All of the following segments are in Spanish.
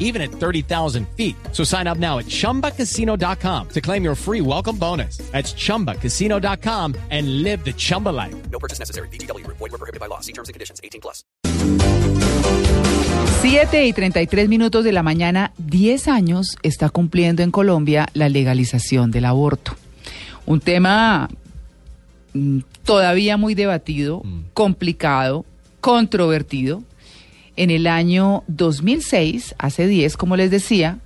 even at 30,000 feet. So sign up now at chumbacasino.com to claim your free welcome bonus. That's chumbacasino.com and live the Chumba life. No purchase necessary. BGW. Void were prohibited by law. See terms and conditions. 18 plus. 7 y 33 minutos de la mañana, 10 años está cumpliendo en Colombia la legalización del aborto. Un tema mm, todavía muy debatido, complicado, controvertido. En el año 2006, hace 10, como les decía,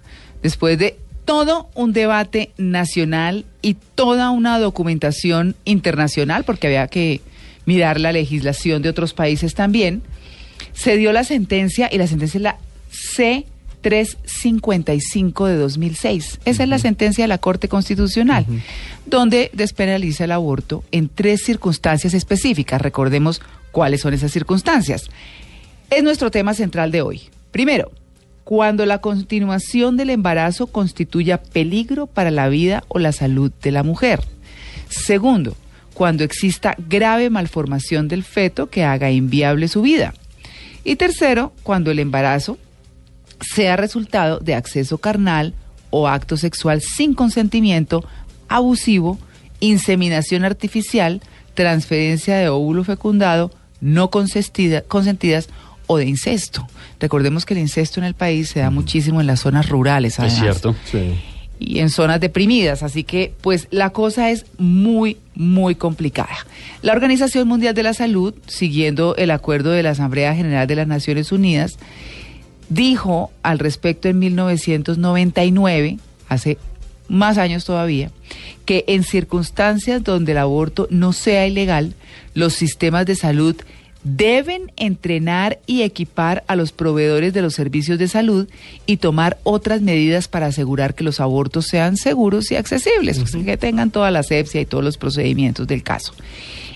después de todo un debate nacional y toda una documentación internacional, porque había que mirar la legislación de otros países también, se dio la sentencia y la sentencia es la C355 de 2006. Esa es la sentencia de la Corte Constitucional, donde despenaliza el aborto en tres circunstancias específicas. Recordemos cuáles son esas circunstancias. Es nuestro tema central de hoy. Primero, cuando la continuación del embarazo constituya peligro para la vida o la salud de la mujer. Segundo, cuando exista grave malformación del feto que haga inviable su vida. Y tercero, cuando el embarazo sea resultado de acceso carnal o acto sexual sin consentimiento, abusivo, inseminación artificial, transferencia de óvulo fecundado, no consentida- consentidas o de incesto. Recordemos que el incesto en el país se da muchísimo en las zonas rurales. Es cierto. y en zonas deprimidas. Así que, pues, la cosa es muy, muy complicada. La Organización Mundial de la Salud, siguiendo el acuerdo de la Asamblea General de las Naciones Unidas, dijo al respecto en 1999, hace más años todavía, que en circunstancias donde el aborto no sea ilegal, los sistemas de salud deben entrenar y equipar a los proveedores de los servicios de salud y tomar otras medidas para asegurar que los abortos sean seguros y accesibles, pues, que tengan toda la asepsia y todos los procedimientos del caso.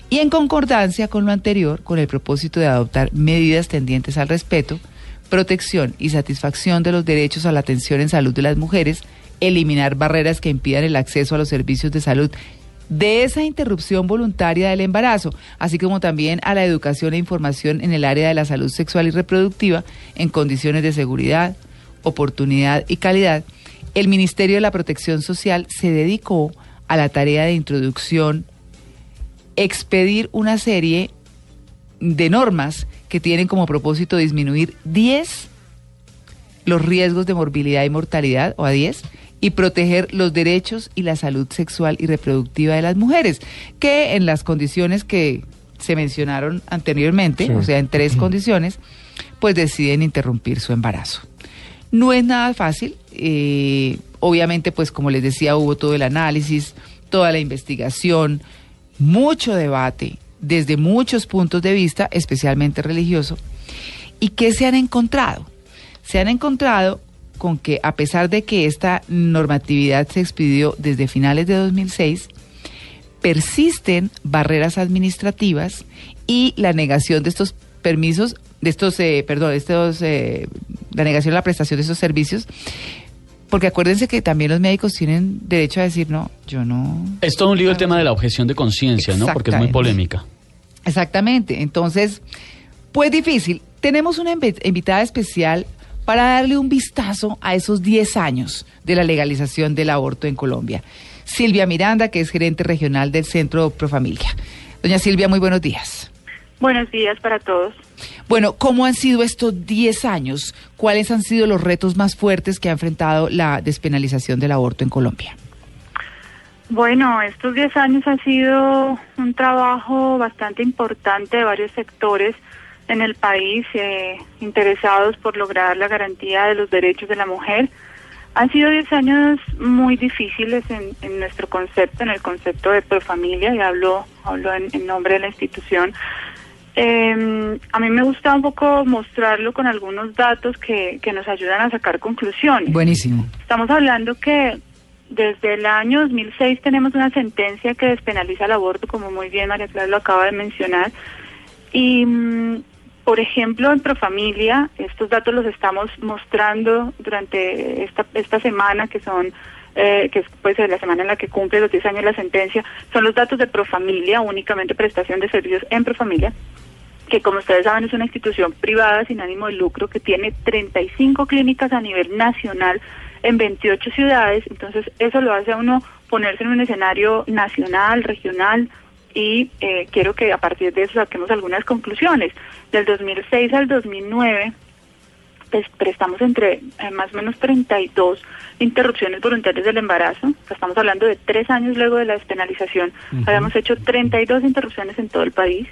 Y en concordancia con lo anterior, con el propósito de adoptar medidas tendientes al respeto, protección y satisfacción de los derechos a la atención en salud de las mujeres, eliminar barreras que impidan el acceso a los servicios de salud de esa interrupción voluntaria del embarazo, así como también a la educación e información en el área de la salud sexual y reproductiva en condiciones de seguridad, oportunidad y calidad, el Ministerio de la Protección Social se dedicó a la tarea de introducción, expedir una serie de normas que tienen como propósito disminuir 10 los riesgos de morbilidad y mortalidad, o a 10, y proteger los derechos y la salud sexual y reproductiva de las mujeres, que en las condiciones que se mencionaron anteriormente, o sea, en tres condiciones, pues deciden interrumpir su embarazo. No es nada fácil, eh, obviamente, pues como les decía, hubo todo el análisis, toda la investigación, mucho debate desde muchos puntos de vista, especialmente religioso. ¿Y qué se han encontrado? Se han encontrado con que a pesar de que esta normatividad se expidió desde finales de 2006, persisten barreras administrativas y la negación de estos permisos, de estos, eh, perdón, de estos, eh, la negación de la prestación de estos servicios, porque acuérdense que también los médicos tienen derecho a decir, no, yo no, Es todo un lío el tema de la objeción de conciencia, ¿no? Porque es muy polémica. Exactamente. Entonces, pues difícil. Tenemos una invi- invitada especial para darle un vistazo a esos 10 años de la legalización del aborto en Colombia. Silvia Miranda, que es gerente regional del Centro Profamilia. Doña Silvia, muy buenos días. Buenos días para todos. Bueno, ¿cómo han sido estos 10 años? ¿Cuáles han sido los retos más fuertes que ha enfrentado la despenalización del aborto en Colombia? Bueno, estos 10 años ha sido un trabajo bastante importante de varios sectores en el país eh, interesados por lograr la garantía de los derechos de la mujer. Han sido 10 años muy difíciles en, en nuestro concepto, en el concepto de profamilia, y hablo, hablo en, en nombre de la institución. Eh, a mí me gusta un poco mostrarlo con algunos datos que, que nos ayudan a sacar conclusiones. Buenísimo. Estamos hablando que desde el año 2006 tenemos una sentencia que despenaliza el aborto, como muy bien María Clara lo acaba de mencionar, y mm, por ejemplo, en Profamilia, estos datos los estamos mostrando durante esta, esta semana, que son eh, que es pues, la semana en la que cumple los 10 años la sentencia, son los datos de Profamilia, únicamente prestación de servicios en Profamilia que como ustedes saben es una institución privada sin ánimo de lucro que tiene 35 clínicas a nivel nacional en 28 ciudades, entonces eso lo hace a uno ponerse en un escenario nacional, regional, y eh, quiero que a partir de eso saquemos algunas conclusiones. Del 2006 al 2009 pues, prestamos entre eh, más o menos 32 interrupciones voluntarias del embarazo. estamos hablando de tres años luego de la despenalización. Habíamos hecho 32 interrupciones en todo el país.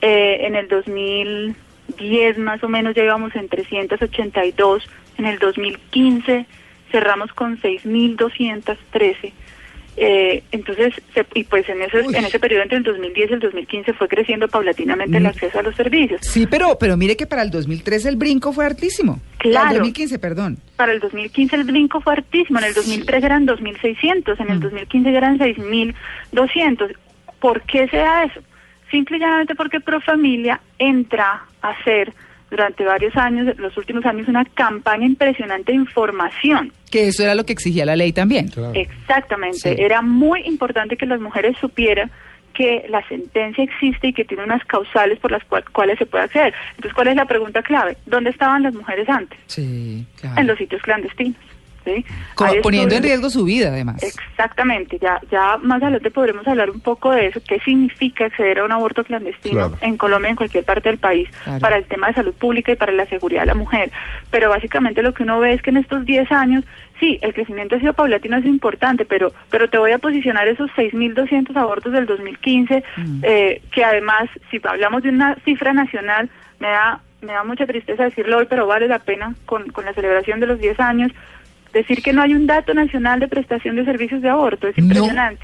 Eh, en el 2010 más o menos ya íbamos en 382. En el 2015 cerramos con 6.213 eh, entonces, y pues en ese, en ese periodo entre el 2010 y el 2015 fue creciendo paulatinamente el mm. acceso a los servicios. Sí, pero, pero mire que para el 2013 el brinco fue altísimo. Claro. Para el 2015, perdón. Para el 2015 el brinco fue altísimo. En el 2013 eran 2.600, en el 2015 mm. eran 6.200. ¿Por qué se da eso? Simple y llanamente porque Profamilia entra a ser durante varios años, los últimos años, una campaña impresionante de información. Que eso era lo que exigía la ley también. Exactamente. Era muy importante que las mujeres supieran que la sentencia existe y que tiene unas causales por las cuales se puede acceder. Entonces, ¿cuál es la pregunta clave? ¿Dónde estaban las mujeres antes? Sí, claro. En los sitios clandestinos poniendo en riesgo su vida, además. Exactamente, ya, ya más adelante podremos hablar un poco de eso, qué significa acceder a un aborto clandestino en Colombia, en cualquier parte del país, para el tema de salud pública y para la seguridad de la mujer. Pero básicamente lo que uno ve es que en estos 10 años, sí, el crecimiento ha sido paulatino, es importante, pero, pero te voy a posicionar esos 6.200 abortos del 2015, mm. eh, que además, si hablamos de una cifra nacional, me da me da mucha tristeza decirlo hoy, pero vale la pena con, con la celebración de los 10 años, Decir que no hay un dato nacional de prestación de servicios de aborto es impresionante.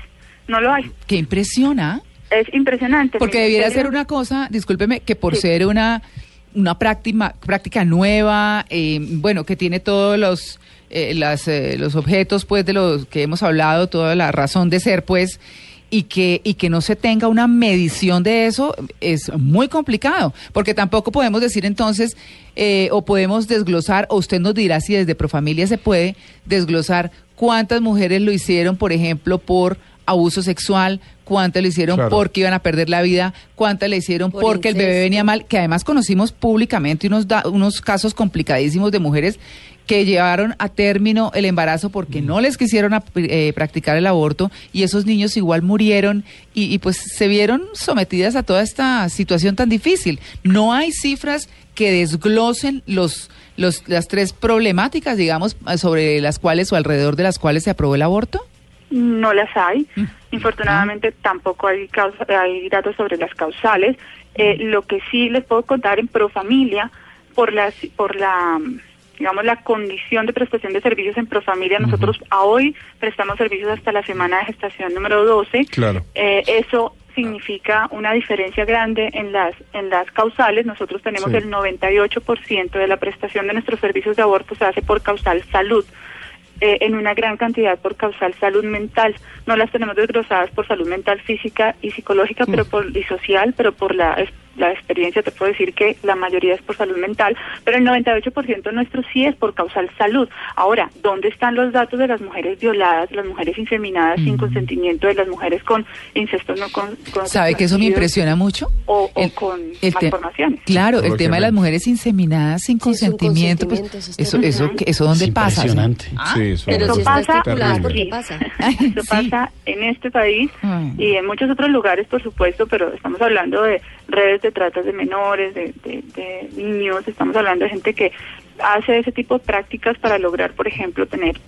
No, lo hay. ¿Qué impresiona? Es impresionante. Porque debiera ser una cosa, discúlpeme, que por ser una una práctica, práctica nueva, eh, bueno, que tiene todos los, eh, las, eh, los objetos, pues, de los que hemos hablado, toda la razón de ser, pues, y que, y que no se tenga una medición de eso es muy complicado, porque tampoco podemos decir entonces, eh, o podemos desglosar, o usted nos dirá si desde Profamilia se puede desglosar cuántas mujeres lo hicieron, por ejemplo, por abuso sexual, cuántas lo hicieron porque iban a perder la vida, cuántas le hicieron porque el bebé venía mal, que además conocimos públicamente unos, unos casos complicadísimos de mujeres que llevaron a término el embarazo porque no les quisieron eh, practicar el aborto y esos niños igual murieron y, pues se vieron sometidas a toda esta situación tan difícil. No hay cifras que desglosen los, los, las tres problemáticas, digamos, sobre las cuales o alrededor de las cuales se aprobó el aborto. No las hay. Mm. Infortunadamente ah. tampoco hay, hay datos sobre las causales. Eh, lo que sí les puedo contar en Profamilia, por, las, por la digamos, la condición de prestación de servicios en Profamilia. Nosotros a hoy prestamos servicios hasta la semana de gestación número 12. Claro. Eh, eso significa una diferencia grande en las en las causales. Nosotros tenemos el 98% de la prestación de nuestros servicios de aborto se hace por causal salud. Eh, en una gran cantidad por causal salud mental. No las tenemos desglosadas por salud mental física y psicológica, pero por y social, pero por la la experiencia te puedo decir que la mayoría es por salud mental, pero el 98% nuestro sí es por causal salud. Ahora, ¿dónde están los datos de las mujeres violadas, las mujeres inseminadas sin consentimiento, de las mujeres con incesto no con... ¿Sabe que eso me impresiona mucho? O, con malformaciones. Claro, el tema de las mujeres inseminadas sin consentimiento, pues, eso, eso, eso, ¿dónde pasa? Impresionante. ¿Ah? Sí, eso, Pero eso pasa, pasa. Eso pasa en este país y en muchos otros lugares, por supuesto, pero estamos hablando de redes de tratas de menores, de, niños, estamos hablando de gente que hace ese tipo de prácticas para lograr, por ejemplo, tener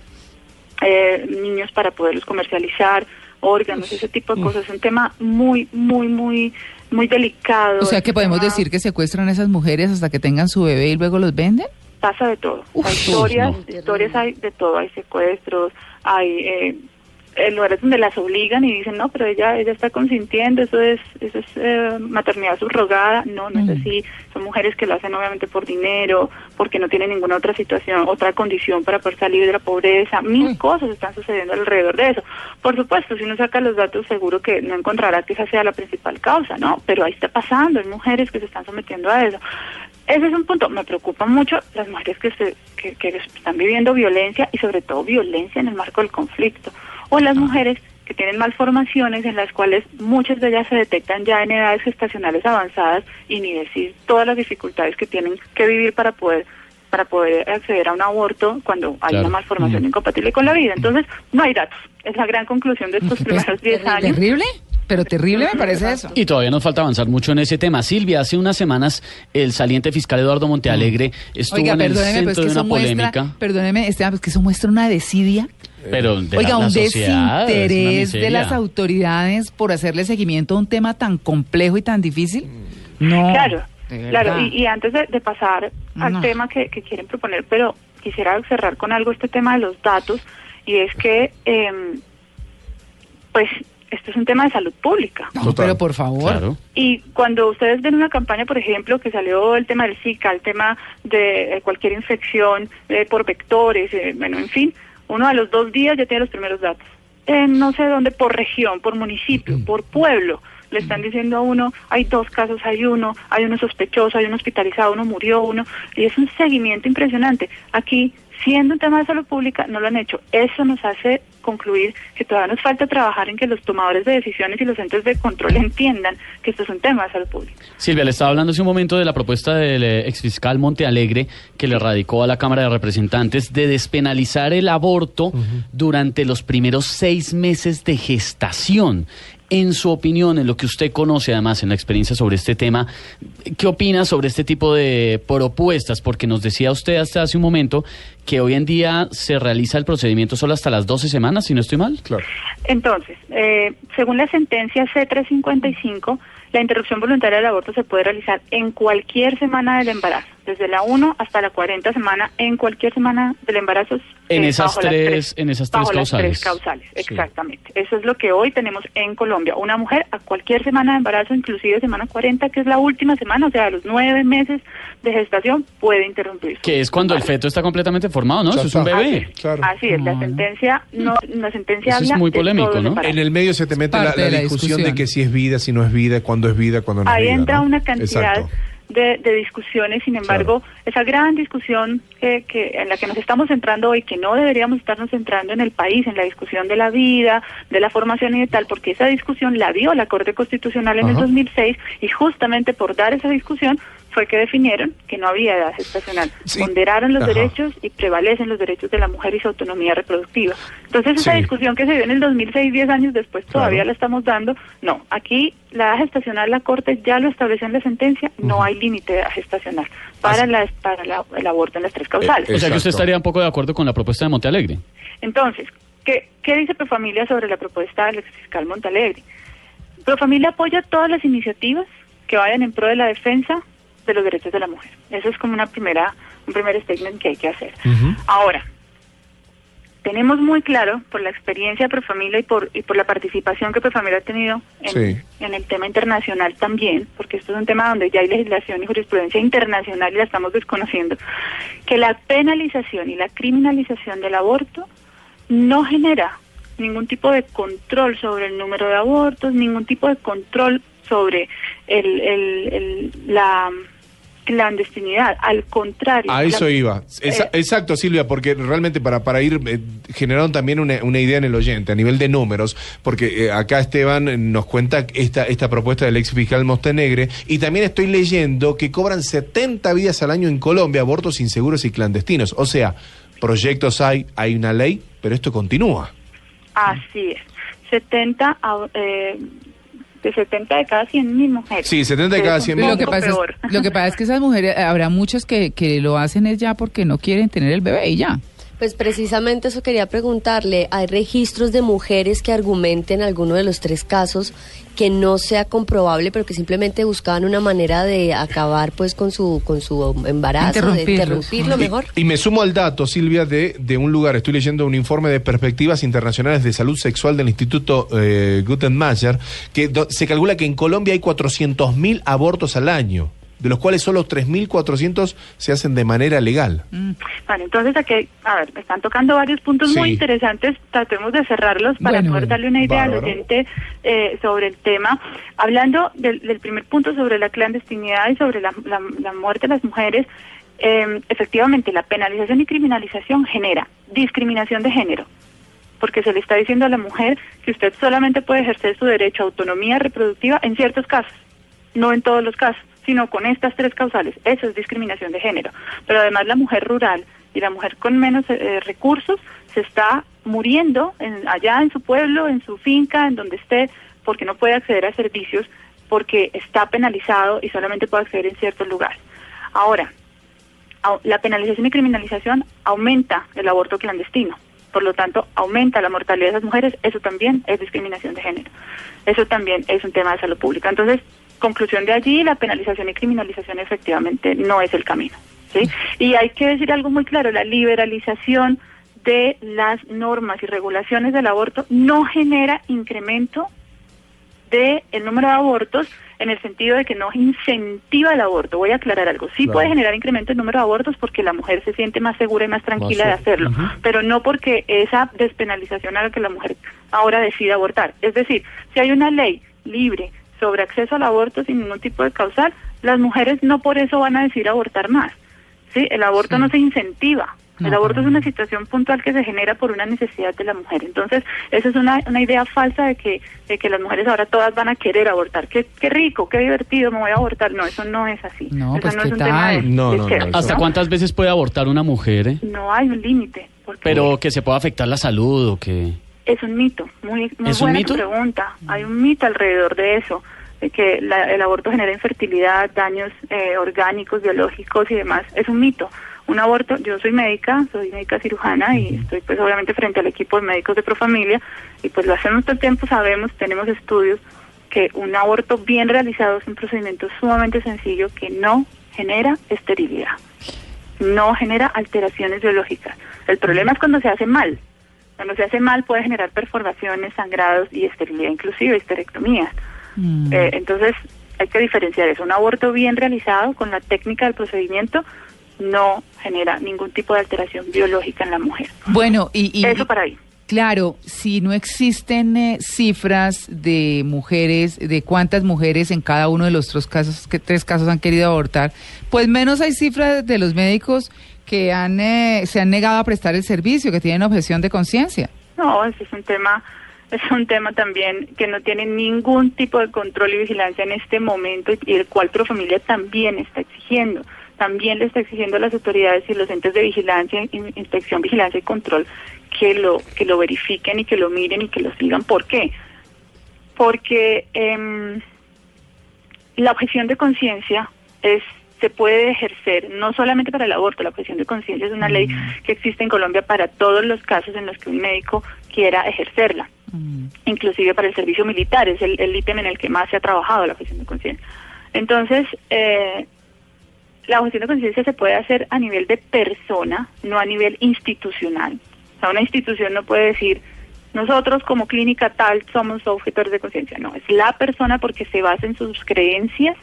eh, niños para poderlos comercializar, órganos, ese tipo de cosas. Es un tema muy, muy, muy, muy delicado. O sea que podemos decir que secuestran a esas mujeres hasta que tengan su bebé y luego los venden. Pasa de todo. hay historias, historias hay de todo. Hay secuestros, hay eh, en lugares donde las obligan y dicen, no, pero ella ella está consintiendo, eso es eso es eh, maternidad subrogada. No, no es así. Son mujeres que lo hacen obviamente por dinero, porque no tienen ninguna otra situación, otra condición para poder salir de la pobreza. Mil cosas están sucediendo alrededor de eso. Por supuesto, si uno saca los datos, seguro que no encontrará que esa sea la principal causa, ¿no? Pero ahí está pasando, hay mujeres que se están sometiendo a eso. Ese es un punto. Me preocupa mucho las mujeres que, se, que, que están viviendo violencia y sobre todo violencia en el marco del conflicto. O las mujeres que tienen malformaciones en las cuales muchas de ellas se detectan ya en edades gestacionales avanzadas y ni decir todas las dificultades que tienen que vivir para poder para poder acceder a un aborto cuando hay una malformación incompatible con la vida. Entonces, no hay datos. Es la gran conclusión de estos primeros 10 años. Terrible. Pero terrible me parece eso. Y todavía nos falta avanzar mucho en ese tema. Silvia, hace unas semanas el saliente fiscal Eduardo Montealegre estuvo Oiga, en el perdóneme, centro pero es que de una muestra, polémica. perdóneme, Esteban, pues que eso muestra una desidia. Pero de Oiga, un desinterés de las autoridades por hacerle seguimiento a un tema tan complejo y tan difícil. No. Claro, claro. Y, y antes de, de pasar al No. tema que, que quieren proponer, pero quisiera cerrar con algo este tema de los datos, y es que, em, pues, esto es un tema de salud pública. No, pero por favor. Claro. Y cuando ustedes ven una campaña, por ejemplo, que salió el tema del Zika, el tema de eh, cualquier infección eh, por vectores, eh, bueno, en fin, uno a los dos días ya tiene los primeros datos. En no sé dónde, por región, por municipio, por pueblo, le están diciendo a uno, hay dos casos, hay uno, hay uno sospechoso, hay uno hospitalizado, uno murió, uno, y es un seguimiento impresionante. Aquí, siendo un tema de salud pública, no lo han hecho. Eso nos hace concluir que todavía nos falta trabajar en que los tomadores de decisiones y los entes de control entiendan que esto es un tema de salud pública. Silvia, le estaba hablando hace un momento de la propuesta del eh, exfiscal Monte Alegre que le radicó a la Cámara de Representantes de despenalizar el aborto durante los primeros seis meses de gestación. En su opinión, en lo que usted conoce además, en la experiencia sobre este tema, ¿qué opina sobre este tipo de propuestas? Porque nos decía usted hasta hace un momento que hoy en día se realiza el procedimiento solo hasta las 12 semanas, si no estoy mal. Claro. Entonces, eh, según la sentencia C355, la interrupción voluntaria del aborto se puede realizar en cualquier semana del embarazo, desde la 1 hasta la 40 semana, en cualquier semana del embarazo. En eh, esas las tres- en esas tres bajo las causales. tres causales, exactamente. Eso es lo que hoy tenemos en Colombia. Una mujer a cualquier semana de embarazo, inclusive semana 40, que es la última semana, o sea, a los nueve meses de gestación, puede interrumpir. Que es cuando el feto está completamente formado, ¿no? Ya Eso es un bebé. Así es, Claro. así es, la sentencia, no, la sentencia Eso es muy polémico, ¿no? En el medio se te mete la, discusión, discusión. de que si es vida, si no es vida, cuándo es vida, cuándo no es Ahí vida. entra ¿no? una cantidad Exacto. De, de discusiones, sin embargo, esa gran discusión que, que en la que nos estamos centrando hoy, que no deberíamos estarnos centrando en el país, en la discusión de la vida, de la formación y de tal, porque esa discusión la dio la Corte Constitucional en el Ajá. 2006 y justamente por dar esa discusión fue que definieron que no había edad gestacional. Sí. Ponderaron los Ajá. derechos y prevalecen los derechos de la mujer y su autonomía reproductiva. Entonces, esa Sí. discusión que se dio en el 2006, 10 años después, todavía Claro. la estamos dando. No, aquí la edad gestacional, la Corte ya lo estableció en la sentencia, no hay límite de edad gestacional para, Así- la, para la- el aborto en las tres causales. Eh, O sea que usted estaría un poco de acuerdo con la propuesta de Monte Alegre. Entonces, ¿qué, qué dice Profamilia sobre la propuesta del exfiscal Montalegre? Profamilia apoya todas las iniciativas que vayan en pro de la defensa de los derechos de la mujer. Eso es como una primera, un primer statement que hay que hacer. Ahora, tenemos muy claro por la experiencia de Profamilia y por, y por la participación que Profamilia ha tenido en, Sí. en el tema internacional también, porque esto es un tema donde ya hay legislación y jurisprudencia internacional y la estamos desconociendo, que la penalización y la criminalización del aborto no genera ningún tipo de control sobre el número de abortos, ningún tipo de control sobre el, el- el- la clandestinidad. Al contrario. A eso iba. Esa- eh, exacto, Silvia, porque realmente para, para ir eh, generando también una, una idea en el oyente a nivel de números, porque eh, acá Esteban nos cuenta esta, esta propuesta del ex fiscal Montenegre, y también estoy leyendo que cobran 70 vidas al año en Colombia abortos inseguros y clandestinos. O sea, proyectos hay, hay una ley, pero esto continúa. Así es. 70, a- eh, de 70 de cada 100 mil mujeres. Sí, 70 de cada Es un 100 mil. Lo que, poco pasa es, peor. lo que pasa es que esas mujeres, habrá muchas que, que lo hacen es ya porque no quieren tener el bebé y ya. Pues precisamente eso quería preguntarle. ¿Hay registros de mujeres que argumenten alguno de los tres casos que no sea comprobable, pero que simplemente buscaban una manera de acabar pues con su con su embarazo, de Interrumpirlo. interrumpirlo mejor. Y, y me sumo al dato, Silvia, de, de un lugar. Estoy leyendo un informe de perspectivas internacionales de salud sexual del Instituto eh, Gutenberg, que do- se calcula que en Colombia hay 400.000 abortos al año, de los cuales solo 3.400 se hacen de manera legal. Vale, entonces aquí, a ver, me están tocando varios puntos Sí. muy interesantes, tratemos de cerrarlos para Bueno, poder darle una idea al bárbaro. oyente eh, sobre el tema. Hablando del, del primer punto sobre la clandestinidad y sobre la, la- la muerte de las mujeres, eh, efectivamente la penalización y criminalización genera discriminación de género, porque se le está diciendo a la mujer que usted solamente puede ejercer su derecho a autonomía reproductiva en ciertos casos, no en todos los casos, sino con estas tres causales. Eso es discriminación de género. Pero además la mujer rural y la mujer con menos eh, recursos se está muriendo en- allá en su pueblo, en su finca, en donde esté, porque no puede acceder a servicios, porque está penalizado y solamente puede acceder en ciertos lugares. Ahora, la penalización y criminalización aumenta el aborto clandestino. Por lo tanto, aumenta la mortalidad de esas mujeres. Eso también es discriminación de género. Eso también es un tema de salud pública. Entonces, conclusión de allí, la penalización y criminalización efectivamente no es el camino. ¿sí? Y hay que decir algo muy claro, la liberalización de las normas y regulaciones del aborto no genera incremento de el número de abortos en el sentido de que no incentiva el aborto. Voy a aclarar algo. Sí Claro. puede generar incremento en número de abortos porque la mujer se siente más segura y más tranquila de hacerlo, pero no porque esa despenalización haga que la mujer ahora decida abortar. Es decir, si hay una ley libre sobre acceso al aborto sin ningún tipo de causal, las mujeres no por eso van a decidir abortar más. ¿sí? El aborto Sí. no se incentiva. El No, aborto es una situación puntual que se genera por una necesidad de la mujer. Entonces, eso es una, una idea falsa de que, de que las mujeres ahora todas van a querer abortar. Qué, qué rico, qué divertido, me voy a abortar. No, eso no es así. No, eso pues, no ¿qué es un tema de, tal? No, no, no, ¿Hasta ¿no? cuántas veces puede abortar una mujer? eh? No hay un límite. porque Pero que se pueda afectar la salud o que... Es un mito, muy, muy ¿Es un buena mito? pregunta. Hay un mito alrededor de eso, de que la- el aborto genera infertilidad, daños eh, orgánicos, biológicos y demás. Es un mito. Un aborto, yo soy médica, soy médica cirujana y estoy pues obviamente frente al equipo de médicos de Profamilia y pues lo hacemos todo el tiempo, sabemos, tenemos estudios que un aborto bien realizado es un procedimiento sumamente sencillo que no genera esterilidad, no genera alteraciones biológicas. El problema es cuando se hace mal. Cuando se hace mal puede generar perforaciones, sangrados y esterilidad, inclusive histerectomías. Mm. Eh, entonces hay que diferenciar eso. Un aborto bien realizado con la técnica del procedimiento no genera ningún tipo de alteración biológica en la mujer. Bueno, y, y- Eso para ahí. claro, si no existen eh, cifras de mujeres, de cuántas mujeres en cada uno de los tres casos, que tres casos han querido abortar, pues menos hay cifras de los médicos que han eh, se han negado a prestar el servicio, que tienen objeción de conciencia. No, ese es un tema, es un tema también que no tiene ningún tipo de control y vigilancia en este momento y el cual Profamilia también está exigiendo. También le está exigiendo a las autoridades y los entes de vigilancia, in- inspección, vigilancia y control que lo que lo verifiquen y que lo miren y que lo sigan. ¿Por qué? Porque em, la objeción de conciencia es se puede ejercer no solamente para el aborto, la objeción de conciencia es una ley que existe en Colombia para todos los casos en los que un médico quiera ejercerla, Mm. inclusive para el servicio militar, es el, el ítem en el que más se ha trabajado la objeción de conciencia. Entonces, eh, la objeción de conciencia se puede hacer a nivel de persona, no a nivel institucional. O sea, una institución no puede decir, nosotros como clínica tal somos objetores de conciencia. No, es la persona porque se basa en sus creencias,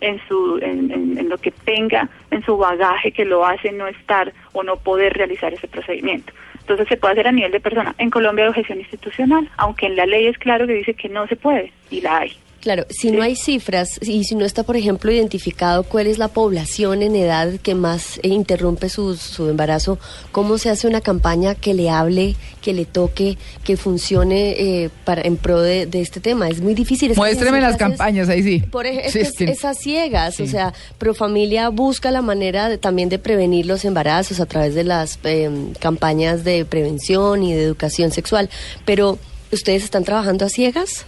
en, su, en, en- en lo que tenga, en su bagaje que lo hace no estar o no poder realizar ese procedimiento. Entonces se puede hacer a nivel de persona. En Colombia hay objeción institucional, aunque en la ley es claro que dice que no se puede, y la hay. Claro, si no hay cifras y si no está, por ejemplo, identificado cuál es la población en edad que más eh, interrumpe su, su embarazo, ¿cómo se hace una campaña que le hable, que le toque, que funcione eh, para en pro de, de este tema? Es muy difícil. Muéstreme las campañas, ahí sí. Por ejemplo, Sí, es, es que- es a ciegas, o sea, Profamilia busca la manera de- también de prevenir los embarazos a través de las eh, campañas de prevención y de educación sexual, pero ¿ustedes están trabajando a ciegas?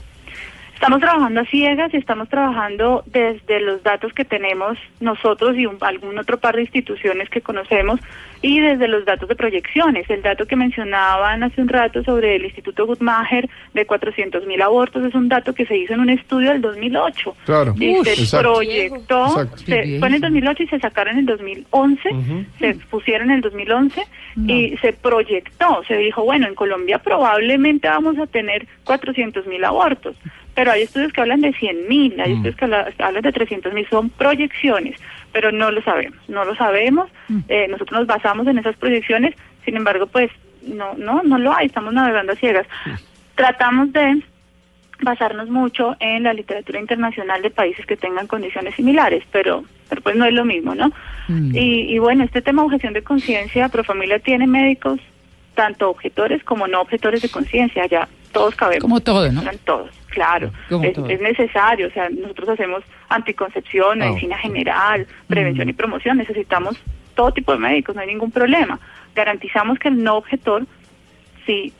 Estamos trabajando a ciegas y estamos trabajando desde los datos que tenemos nosotros y un- algún otro par de instituciones que conocemos y desde los datos de proyecciones. El dato que mencionaban hace un rato sobre el Instituto Guttmacher de 400 mil abortos es un dato que se hizo en un estudio del 2008. Claro. Y se exacto. proyectó, Exacto. se, fue en el 2008 y se sacaron en el 2011, Ujú. se pusieron en el 2011 y se proyectó, se dijo, bueno, en Colombia probablemente vamos a tener 400 mil abortos, pero hay estudios que hablan de 100 mil, hay estudios que habla- hablan de 300 mil, son proyecciones, pero no lo sabemos, no lo sabemos, eh, nosotros nos basamos en esas proyecciones, sin embargo, pues no, no, no lo hay, estamos navegando a ciegas. Tratamos de basarnos mucho en la literatura internacional de países que tengan condiciones similares, pero, pero pues no es lo mismo, ¿no? Mm. Y, y bueno, este tema de objeción de conciencia, Profamilia tiene médicos, tanto objetores como no objetores de conciencia, ya todos cabemos. Como todo, ¿no? Todos, claro. Es, necesario, o sea, nosotros hacemos anticoncepción, Ah. medicina general, prevención y promoción, necesitamos todo tipo de médicos, no hay ningún problema. Garantizamos que el no objetor sí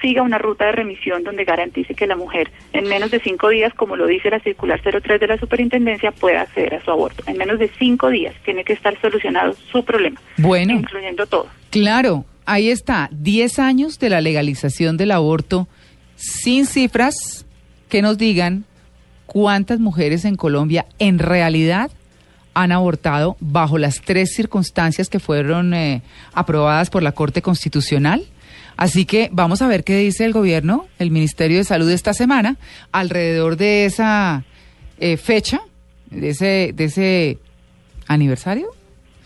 siga una ruta de remisión donde garantice que la mujer en menos de cinco días, como lo dice la circular 03 de la superintendencia, pueda acceder a su aborto. En menos de cinco días tiene que estar solucionado su problema, Bueno, incluyendo todo. claro, ahí está, 10 años de la legalización del aborto sin cifras que nos digan cuántas mujeres en Colombia en realidad han abortado bajo las tres circunstancias que fueron eh, aprobadas por la Corte Constitucional. Así que vamos a ver qué dice el gobierno, el Ministerio de Salud esta semana, alrededor de esa eh, fecha, de ese, de ese aniversario,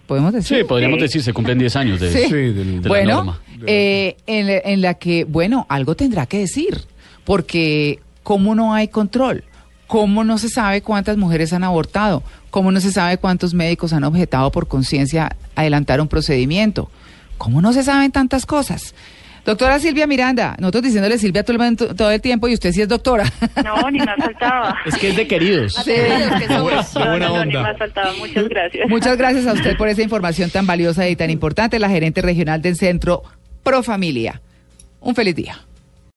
podemos decir. Sí, podríamos decir, se cumplen 10 años de, Sí. Sí, del- de la bueno, norma. eh, en, la- en la que, bueno, algo tendrá que decir, porque ¿cómo no hay control? ¿Cómo no se sabe cuántas mujeres han abortado? ¿Cómo no se sabe cuántos médicos han objetado por conciencia adelantar un procedimiento? ¿Cómo no se saben tantas cosas? Doctora Silvia Miranda, nosotros diciéndole Silvia todo el, momento- todo el tiempo y usted sí es doctora. No, ni más faltaba. Es que es de queridos. Sí. No, buena no, no, ni onda. más faltaba. Muchas gracias. Muchas gracias a usted por esa información tan valiosa y tan importante, la gerente regional del Centro Pro Familia. Un feliz día.